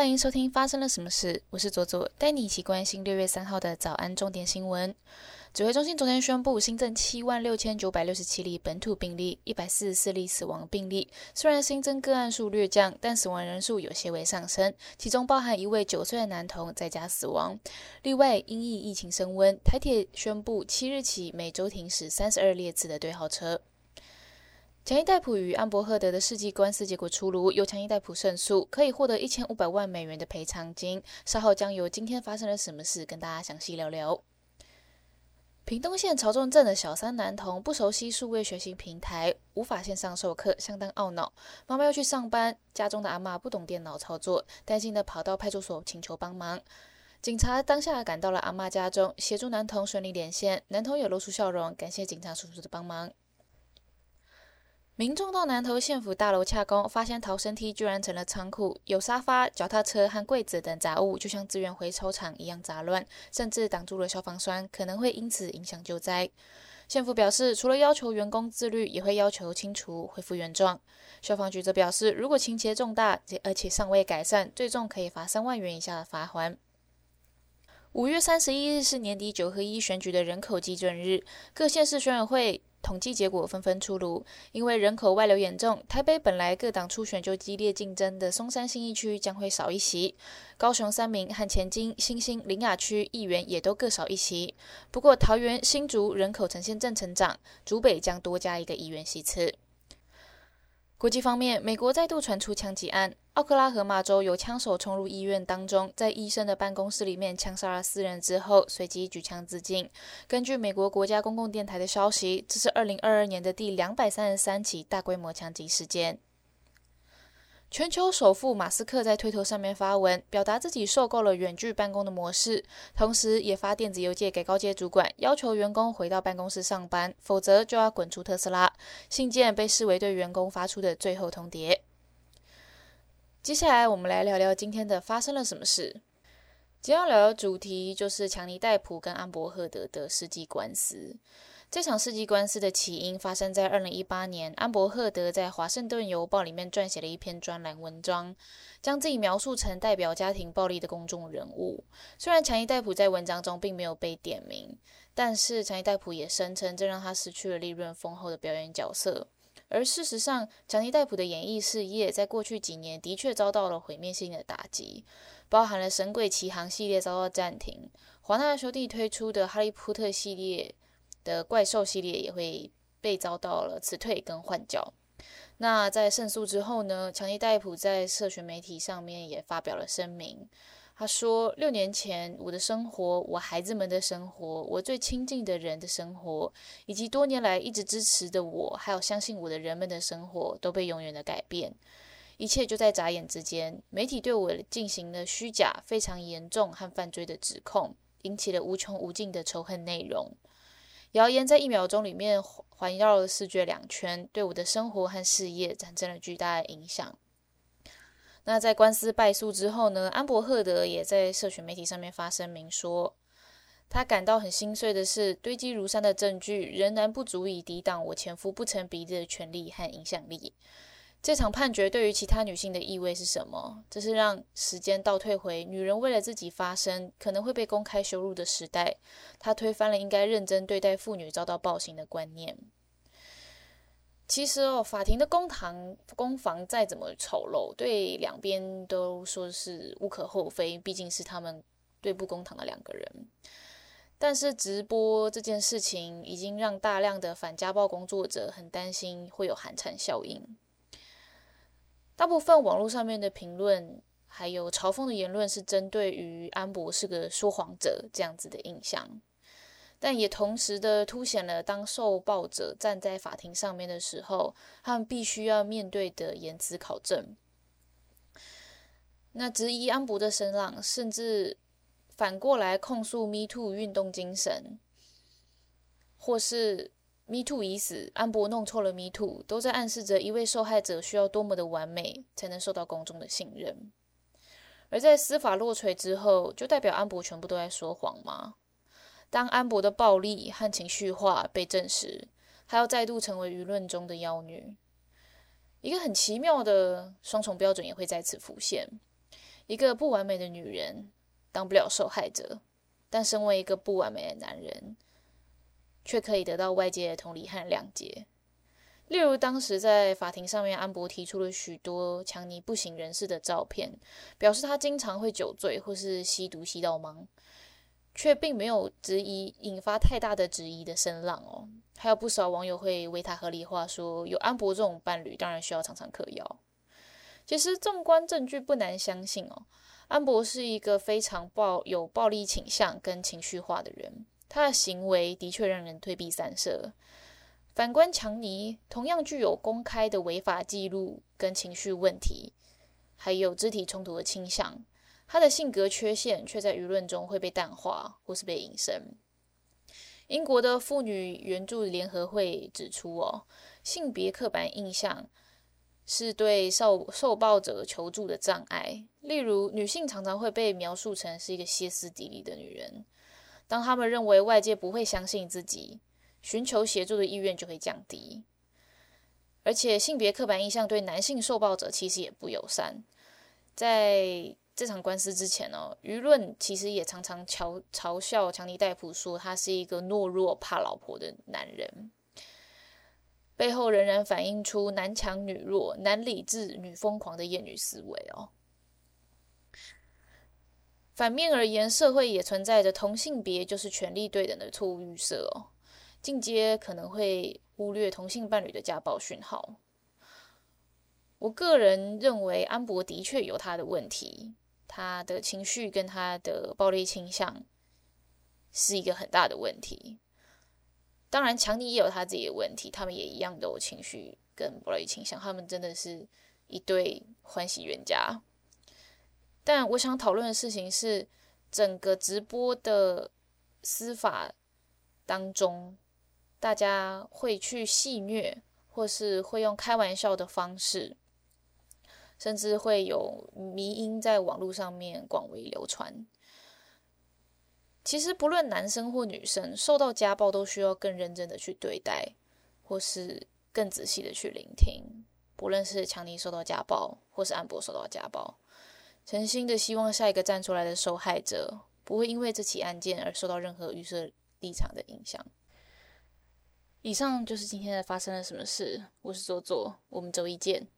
欢迎收听发生了什么事，我是左左，带你一起关心六月三号的早安重点新闻。指挥中心昨天宣布新增七万六千九百六十七例本土病例，一百四十四例死亡病例。虽然新增个案数略降，但死亡人数有些微上升，其中包含一位九岁的男童在家死亡。另外，因疫疫情升温，台铁宣布七日起每周停驶三十二列次的对号车。强尼戴普与安伯赫德的世纪官司结果出炉，由强尼戴普胜诉，可以获得一千五百万美元的赔偿金。稍后将由今天发生了什么事跟大家详细聊聊。屏东县潮中镇的小三男童不熟悉数位学习平台，无法线上授课，相当懊恼。妈妈要去上班，家中的阿妈不懂电脑操作，担心的跑到派出所请求帮忙。警察当下赶到了阿妈家中，协助男童顺利连线。男童也露出笑容，感谢警察叔叔的帮忙。民众到南投县府大楼洽公，发现逃生梯居然成了仓库，有沙发、脚踏车和柜子等杂物，就像资源回收厂一样杂乱，甚至挡住了消防栓，可能会因此影响救灾。县府表示，除了要求员工自律，也会要求清除、恢复原状。消防局则表示，如果情节重大，而且尚未改善，最重可以罚三万元以下的罚款。五月三十一日是年底九合一选举的人口基准日，各县市选委会。统计结果纷纷出炉，因为人口外流严重，台北本来各党初选就激烈竞争的松山新一区将会少一席，高雄三明和前金、新兴、林雅区议员也都各少一席。不过桃园新竹人口呈现正成长，竹北将多加一个议员席次。国际方面，美国再度传出枪击案。奥克拉荷马州有枪手冲入医院当中，在医生的办公室里面枪杀了四人之后，随即举枪自尽。根据美国国家公共电台的消息，这是二零二二年的第两百三十三起大规模枪击事件。全球首富马斯克在推特上面发文，表达自己受够了远距办公的模式，同时也发电子邮件给高阶主管，要求员工回到办公室上班，否则就要滚出特斯拉。信件被视为对员工发出的最后通牒。接下来，我们来聊聊今天的发生了什么事。今天要聊的主题就是强尼戴普跟安伯赫德的世纪官司。这场世纪官司的起因发生在二零一八年，安伯赫德在《华盛顿邮报》里面撰写了一篇专栏文章，将自己描述成代表家庭暴力的公众人物。虽然强尼戴普在文章中并没有被点名，但是强尼戴普也声称这让他失去了利润丰厚的表演角色。而事实上，强尼戴普的演艺事业在过去几年的确遭到了毁灭性的打击，包含了《神鬼奇航》系列遭到暂停，华纳兄弟推出的《哈利波特》系列。的怪兽系列也会被遭到了辞退跟换角。那在胜诉之后呢？强尼戴普在社群媒体上面也发表了声明。他说：“六年前我的生活，我孩子们的生活，我最亲近的人的生活，以及多年来一直支持的我，还有相信我的人们的生活，都被永远的改变。一切就在眨眼之间。媒体对我进行了虚假、非常严重和犯罪的指控，引起了无穷无尽的仇恨内容。”谣言在一秒钟里面环绕了世界两圈，对我的生活和事业产生了巨大的影响。那在官司败诉之后呢？安伯赫德也在社群媒体上面发声明说，他感到很心碎的是，堆积如山的证据仍然不足以抵挡我前夫不成比例的权利和影响力。这场判决对于其他女性的意味是什么？这是让时间倒退回女人为了自己发声可能会被公开羞辱的时代。他推翻了应该认真对待妇女遭到暴行的观念。其实哦，法庭的公堂公房再怎么丑陋，对两边都说是无可厚非，毕竟是他们对簿公堂的两个人。但是直播这件事情已经让大量的反家暴工作者很担心会有寒蝉效应。大部分网络上面的评论，还有嘲讽的言论，是针对于安博是个说谎者这样子的印象，但也同时的凸显了当受暴者站在法庭上面的时候，他们必须要面对的言辞考证。那质疑安博的声浪，甚至反过来控诉 Me Too 运动精神，或是。Me Too 已死，安博弄错了 Me Too，都在暗示着一位受害者需要多么的完美才能受到公众的信任。而在司法落锤之后，就代表安博全部都在说谎吗？当安博的暴力和情绪化被证实，他要再度成为舆论中的妖女，一个很奇妙的双重标准也会再次浮现。一个不完美的女人当不了受害者，但身为一个不完美的男人，却可以得到外界的同理和谅解。例如，当时在法庭上面，安博提出了许多强尼不省人事的照片，表示他经常会酒醉或是吸毒吸到盲，却并没有质疑引发太大的质疑的声浪哦。还有不少网友会为他合理化，说有安博这种伴侣，当然需要常常嗑药。其实纵观证据，不难相信哦，安博是一个非常暴有暴力倾向跟情绪化的人，他的行为的确让人退避三舍。反观强尼，同样具有公开的违法记录跟情绪问题，还有肢体冲突的倾向。他的性格缺陷却在舆论中会被淡化或是被隐身。英国的妇女援助联合会指出，哦，性别刻板印象是对受受暴者求助的障碍。例如，女性常常会被描述成是一个歇斯底里的女人，当他们认为外界不会相信自己。寻求协助的意愿就会降低，而且性别刻板印象对男性受暴者其实也不友善。在这场官司之前呢，舆论其实也常常嘲嘲笑强尼戴普，说他是一个懦弱、怕老婆的男人，背后仍然反映出男强女弱、男理智、女疯狂的厌女思维哦。反面而言，社会也存在着同性别就是权力对等的错误预设哦。进阶可能会忽略同性伴侣的家暴讯号。我个人认为安博的确有他的问题，他的情绪跟他的暴力倾向是一个很大的问题。当然，强尼也有他自己的问题，他们也一样都有情绪跟暴力倾向，他们真的是一对欢喜冤家。但我想讨论的事情是，整个直播的司法当中。大家会去戏虐，或是会用开玩笑的方式，甚至会有迷音在网络上面广为流传。其实不论男生或女生受到家暴，都需要更认真的去对待，或是更仔细的去聆听。不论是强尼受到家暴，或是安博受到家暴，诚心的希望下一个站出来的受害者，不会因为这起案件而受到任何预设立场的影响。以上就是今天的发生了什么事。我是左左，我们周一见。